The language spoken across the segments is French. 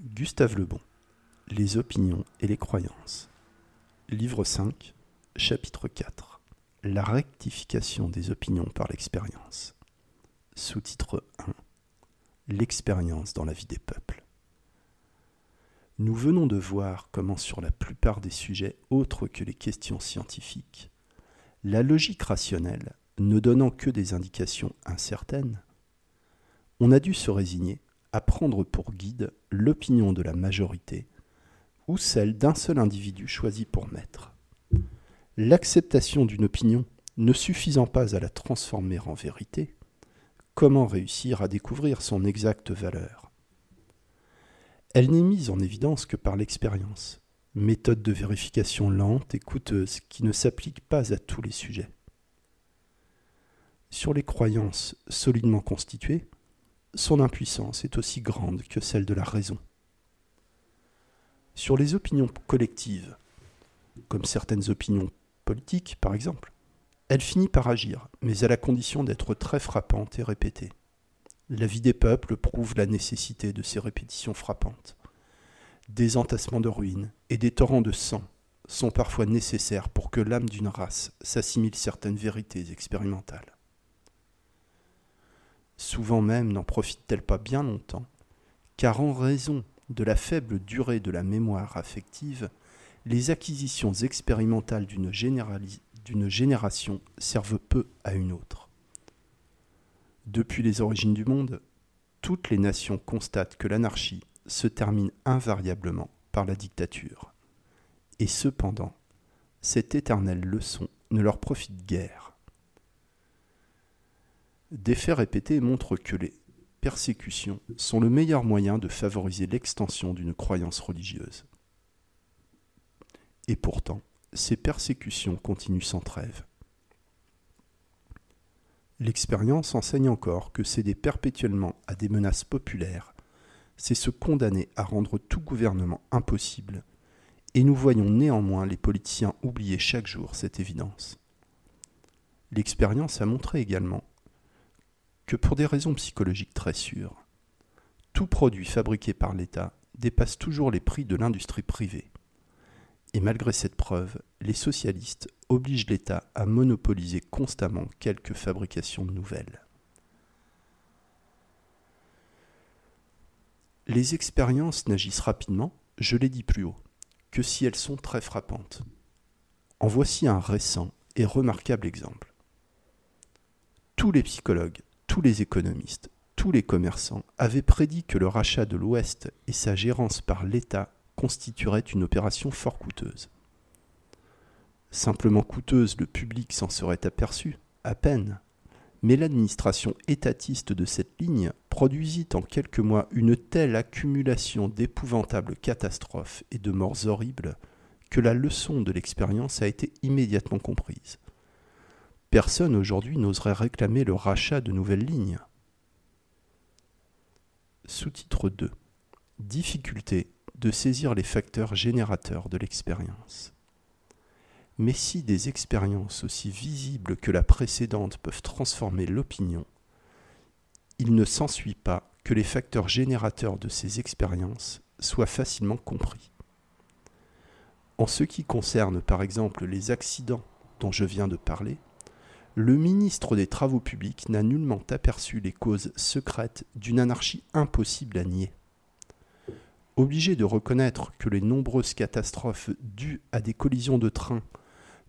Gustave Lebon, Les opinions et les croyances. Livre 5, chapitre 4. La rectification des opinions par l'expérience. Sous-titre 1. L'expérience dans la vie des peuples. Nous venons de voir comment sur la plupart des sujets autres que les questions scientifiques, la logique rationnelle, ne donnant que des indications incertaines, on a dû se résigner à prendre pour guide l'opinion de la majorité ou celle d'un seul individu choisi pour maître. L'acceptation d'une opinion ne suffisant pas à la transformer en vérité, comment réussir à découvrir son exacte valeur? Elle n'est mise en évidence que par l'expérience, méthode de vérification lente et coûteuse qui ne s'applique pas à tous les sujets. Sur les croyances solidement constituées, son impuissance est aussi grande que celle de la raison. Sur les opinions collectives, comme certaines opinions politiques par exemple, elle finit par agir, mais à la condition d'être très frappante et répétée. La vie des peuples prouve la nécessité de ces répétitions frappantes. Des entassements de ruines et des torrents de sang sont parfois nécessaires pour que l'âme d'une race s'assimile certaines vérités expérimentales souvent même n'en profite-t-elle pas bien longtemps, car en raison de la faible durée de la mémoire affective, les acquisitions expérimentales d'une génération servent peu à une autre. Depuis les origines du monde, toutes les nations constatent que l'anarchie se termine invariablement par la dictature. Et cependant, cette éternelle leçon ne leur profite guère. Des faits répétés montrent que les persécutions sont le meilleur moyen de favoriser l'extension d'une croyance religieuse. Et pourtant, ces persécutions continuent sans trêve. L'expérience enseigne encore que céder perpétuellement à des menaces populaires, c'est se condamner à rendre tout gouvernement impossible, et nous voyons néanmoins les politiciens oublier chaque jour cette évidence. L'expérience a montré également pour des raisons psychologiques très sûres, tout produit fabriqué par l'État dépasse toujours les prix de l'industrie privée. Et malgré cette preuve, les socialistes obligent l'État à monopoliser constamment quelques fabrications nouvelles. Les expériences n'agissent rapidement, je l'ai dit plus haut, que si elles sont très frappantes. En voici un récent et remarquable exemple. Tous les psychologues tous les économistes, tous les commerçants avaient prédit que le rachat de l'Ouest et sa gérance par l'État constitueraient une opération fort coûteuse. Simplement coûteuse, le public s'en serait aperçu, à peine. Mais l'administration étatiste de cette ligne produisit en quelques mois une telle accumulation d'épouvantables catastrophes et de morts horribles que la leçon de l'expérience a été immédiatement comprise. Personne aujourd'hui n'oserait réclamer le rachat de nouvelles lignes. Sous-titre 2. Difficulté de saisir les facteurs générateurs de l'expérience. Mais si des expériences aussi visibles que la précédente peuvent transformer l'opinion, il ne s'ensuit pas que les facteurs générateurs de ces expériences soient facilement compris. En ce qui concerne par exemple les accidents dont je viens de parler, le ministre des Travaux publics n'a nullement aperçu les causes secrètes d'une anarchie impossible à nier. Obligé de reconnaître que les nombreuses catastrophes dues à des collisions de trains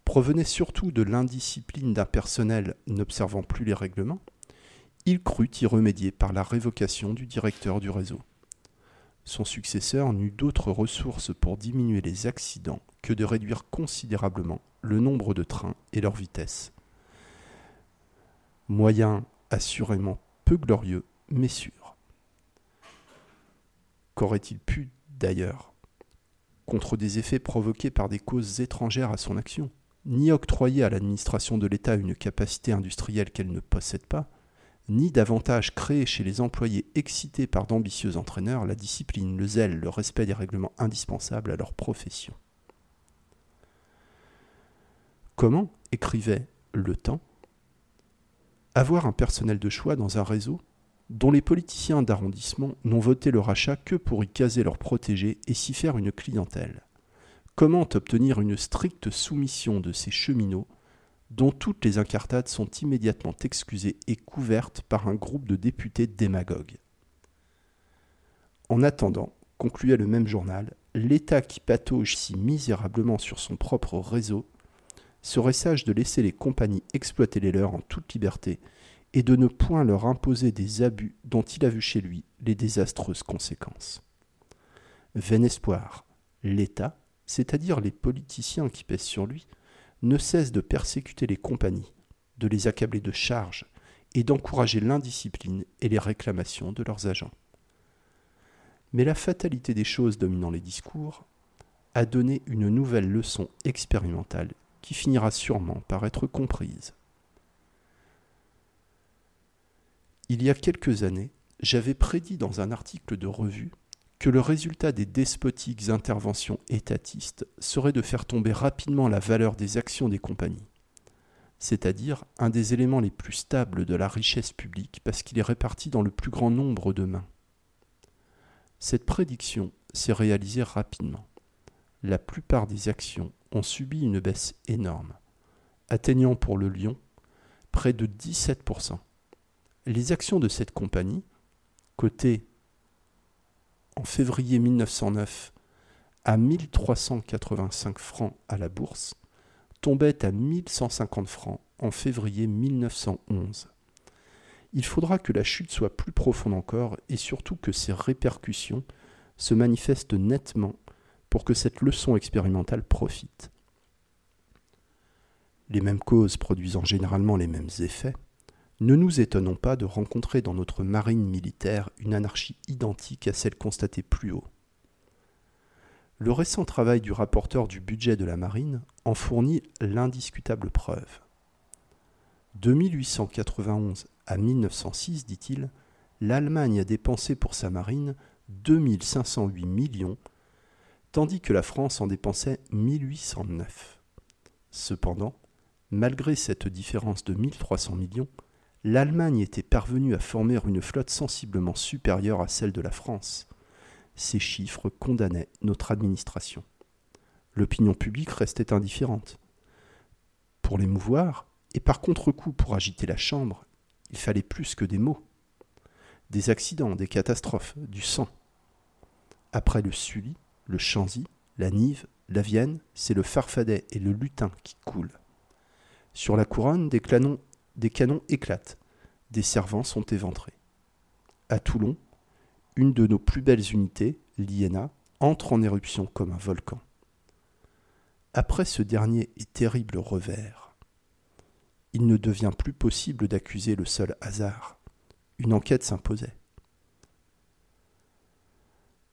provenaient surtout de l'indiscipline d'un personnel n'observant plus les règlements, il crut y remédier par la révocation du directeur du réseau. Son successeur n'eut d'autres ressources pour diminuer les accidents que de réduire considérablement le nombre de trains et leur vitesse moyen assurément peu glorieux, mais sûr. Qu'aurait-il pu, d'ailleurs, contre des effets provoqués par des causes étrangères à son action, ni octroyer à l'administration de l'État une capacité industrielle qu'elle ne possède pas, ni davantage créer chez les employés excités par d'ambitieux entraîneurs la discipline, le zèle, le respect des règlements indispensables à leur profession? Comment écrivait Le Temps avoir un personnel de choix dans un réseau dont les politiciens d'arrondissement n'ont voté le rachat que pour y caser leurs protégés et s'y faire une clientèle. Comment obtenir une stricte soumission de ces cheminots dont toutes les incartades sont immédiatement excusées et couvertes par un groupe de députés démagogues? En attendant, concluait le même journal, l'État qui patauge si misérablement sur son propre réseau serait sage de laisser les compagnies exploiter les leurs en toute liberté et de ne point leur imposer des abus dont il a vu chez lui les désastreuses conséquences. Vain espoir, l'État, c'est-à-dire les politiciens qui pèsent sur lui, ne cesse de persécuter les compagnies, de les accabler de charges et d'encourager l'indiscipline et les réclamations de leurs agents. Mais la fatalité des choses dominant les discours a donné une nouvelle leçon expérimentale qui finira sûrement par être comprise. Il y a quelques années, j'avais prédit dans un article de revue que le résultat des despotiques interventions étatistes serait de faire tomber rapidement la valeur des actions des compagnies, c'est-à-dire un des éléments les plus stables de la richesse publique parce qu'il est réparti dans le plus grand nombre de mains. Cette prédiction s'est réalisée rapidement. La plupart des actions ont subi une baisse énorme, atteignant pour le Lion près de 17% les actions de cette compagnie, cotées en février 1909 à 1385 francs à la bourse, tombaient à 1150 francs en février 1911. Il faudra que la chute soit plus profonde encore et surtout que ses répercussions se manifestent nettement pour que cette leçon expérimentale profite. Les mêmes causes produisant généralement les mêmes effets, ne nous étonnons pas de rencontrer dans notre marine militaire une anarchie identique à celle constatée plus haut. Le récent travail du rapporteur du budget de la marine en fournit l'indiscutable preuve. De 1891 à 1906, dit-il, l'Allemagne a dépensé pour sa marine 2508 millions, tandis que la France en dépensait 1809. Cependant, malgré cette différence de 1300 millions, l'Allemagne était parvenue à former une flotte sensiblement supérieure à celle de la France. Ces chiffres condamnaient notre administration. L'opinion publique restait indifférente. Pour l'émouvoir, et par contre-coup pour agiter la Chambre, il fallait plus que des mots. Des accidents, des catastrophes, du sang. Après le Sully, le Chanzy, la Nive, la Vienne, c'est le Farfadet et le Lutin qui coulent. Sur la couronne, des canons éclatent, des servants sont éventrés. À Toulon, une de nos plus belles unités, l'INA, entre en éruption comme un volcan. Après ce dernier et terrible revers, il ne devient plus possible d'accuser le seul hasard. Une enquête s'imposait.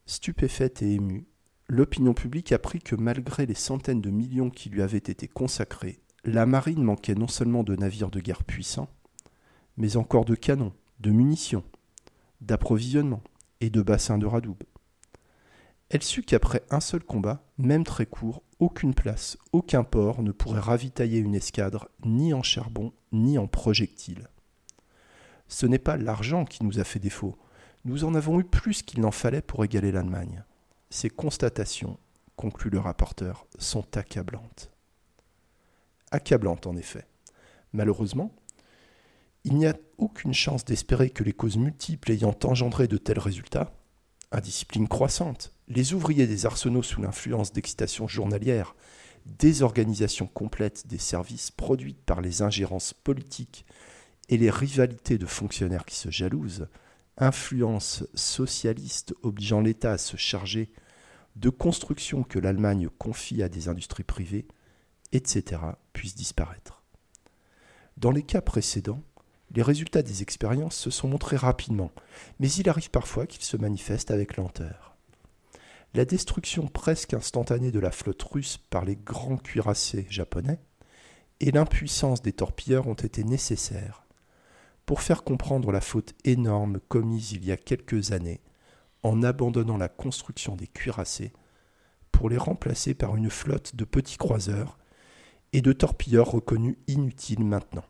Stupéfaite et émue, l'opinion publique apprit que malgré les centaines de millions qui lui avaient été consacrés la marine manquait non seulement de navires de guerre puissants, mais encore de canons, de munitions, d'approvisionnement et de bassins de radoub. Elle sut qu'après un seul combat, même très court, aucune place, aucun port ne pourrait ravitailler une escadre ni en charbon ni en projectiles. Ce n'est pas l'argent qui nous a fait défaut, nous en avons eu plus qu'il n'en fallait pour égaler l'Allemagne. Ces constatations, conclut le rapporteur, sont accablantes accablante en effet. Malheureusement, il n'y a aucune chance d'espérer que les causes multiples ayant engendré de tels résultats, indiscipline croissante, les ouvriers des arsenaux sous l'influence d'excitations journalières, désorganisation complète des services produites par les ingérences politiques et les rivalités de fonctionnaires qui se jalousent, influence socialiste obligeant l'État à se charger de constructions que l'Allemagne confie à des industries privées, etc., puissent disparaître. Dans les cas précédents, les résultats des expériences se sont montrés rapidement, mais il arrive parfois qu'ils se manifestent avec lenteur. La destruction presque instantanée de la flotte russe par les grands cuirassés japonais et l'impuissance des torpilleurs ont été nécessaires pour faire comprendre la faute énorme commise il y a quelques années en abandonnant la construction des cuirassés pour les remplacer par une flotte de petits croiseurs et de torpilleurs reconnus inutiles maintenant.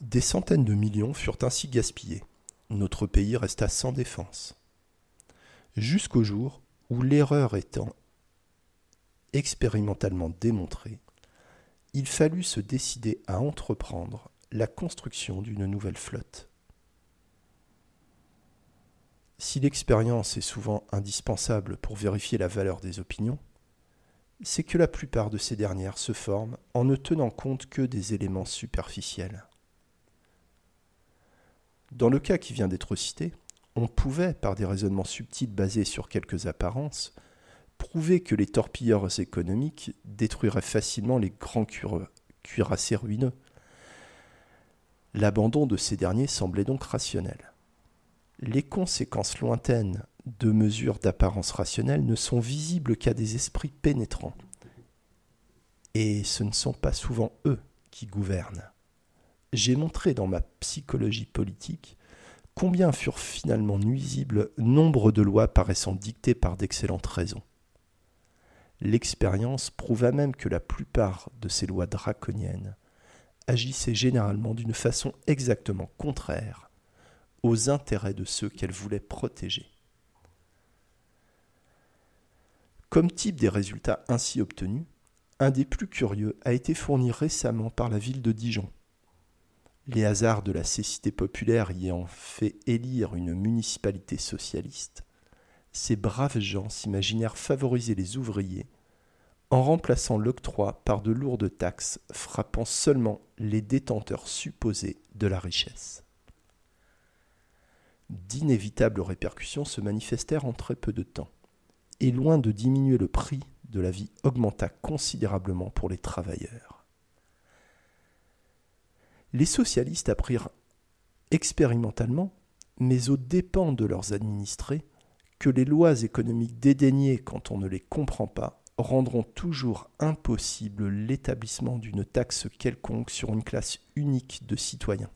Des centaines de millions furent ainsi gaspillés. Notre pays resta sans défense. Jusqu'au jour où l'erreur étant expérimentalement démontrée, il fallut se décider à entreprendre la construction d'une nouvelle flotte. Si l'expérience est souvent indispensable pour vérifier la valeur des opinions, c'est que la plupart de ces dernières se forment en ne tenant compte que des éléments superficiels. Dans le cas qui vient d'être cité, on pouvait, par des raisonnements subtils basés sur quelques apparences, prouver que les torpilleurs économiques détruiraient facilement les grands cuirassés ruineux. L'abandon de ces derniers semblait donc rationnel. Les conséquences lointaines de mesures d'apparence rationnelle ne sont visibles qu'à des esprits pénétrants. Et ce ne sont pas souvent eux qui gouvernent. J'ai montré dans ma psychologie politique combien furent finalement nuisibles nombre de lois paraissant dictées par d'excellentes raisons. L'expérience prouva même que la plupart de ces lois draconiennes agissaient généralement d'une façon exactement contraire aux intérêts de ceux qu'elles voulaient protéger. Comme type des résultats ainsi obtenus, un des plus curieux a été fourni récemment par la ville de Dijon. Les hasards de la cécité populaire y ayant fait élire une municipalité socialiste, ces braves gens s'imaginèrent favoriser les ouvriers en remplaçant l'octroi par de lourdes taxes frappant seulement les détenteurs supposés de la richesse. D'inévitables répercussions se manifestèrent en très peu de temps, et loin de diminuer le prix de la vie augmenta considérablement pour les travailleurs les socialistes apprirent expérimentalement, mais aux dépens de leurs administrés, que les lois économiques dédaignées quand on ne les comprend pas rendront toujours impossible l'établissement d'une taxe quelconque sur une classe unique de citoyens.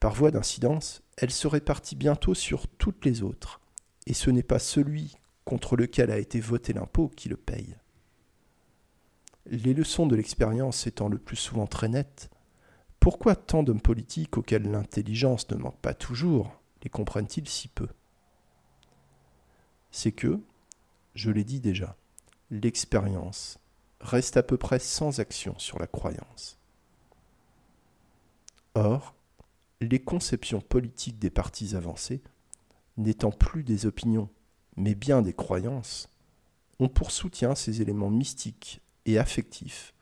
Par voie d'incidence, elle se répartit bientôt sur toutes les autres, et ce n'est pas celui contre lequel a été voté l'impôt qui le paye. Les leçons de l'expérience étant le plus souvent très nettes, pourquoi tant d'hommes politiques auxquels l'intelligence ne manque pas toujours les comprennent-ils si peu? C'est que, je l'ai dit déjà, l'expérience reste à peu près sans action sur la croyance. Or, les conceptions politiques des partis avancés, n'étant plus des opinions, mais bien des croyances, ont pour soutien ces éléments mystiques et affectif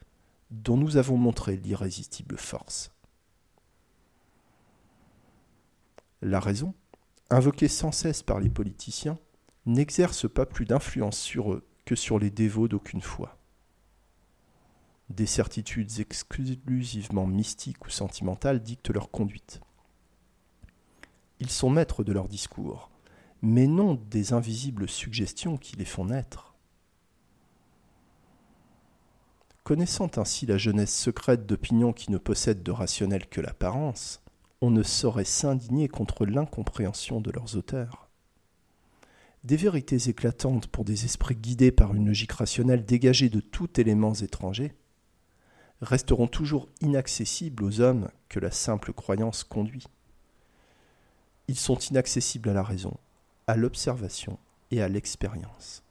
dont nous avons montré l'irrésistible force. La raison, invoquée sans cesse par les politiciens, n'exerce pas plus d'influence sur eux que sur les dévots d'aucune foi. Des certitudes exclusivement mystiques ou sentimentales dictent leur conduite. Ils sont maîtres de leur discours, mais non des invisibles suggestions qui les font naître. Connaissant ainsi la jeunesse secrète d'opinions qui ne possèdent de rationnel que l'apparence, on ne saurait s'indigner contre l'incompréhension de leurs auteurs. Des vérités éclatantes pour des esprits guidés par une logique rationnelle dégagée de tout élément étranger resteront toujours inaccessibles aux hommes que la simple croyance conduit. Ils sont inaccessibles à la raison, à l'observation et à l'expérience.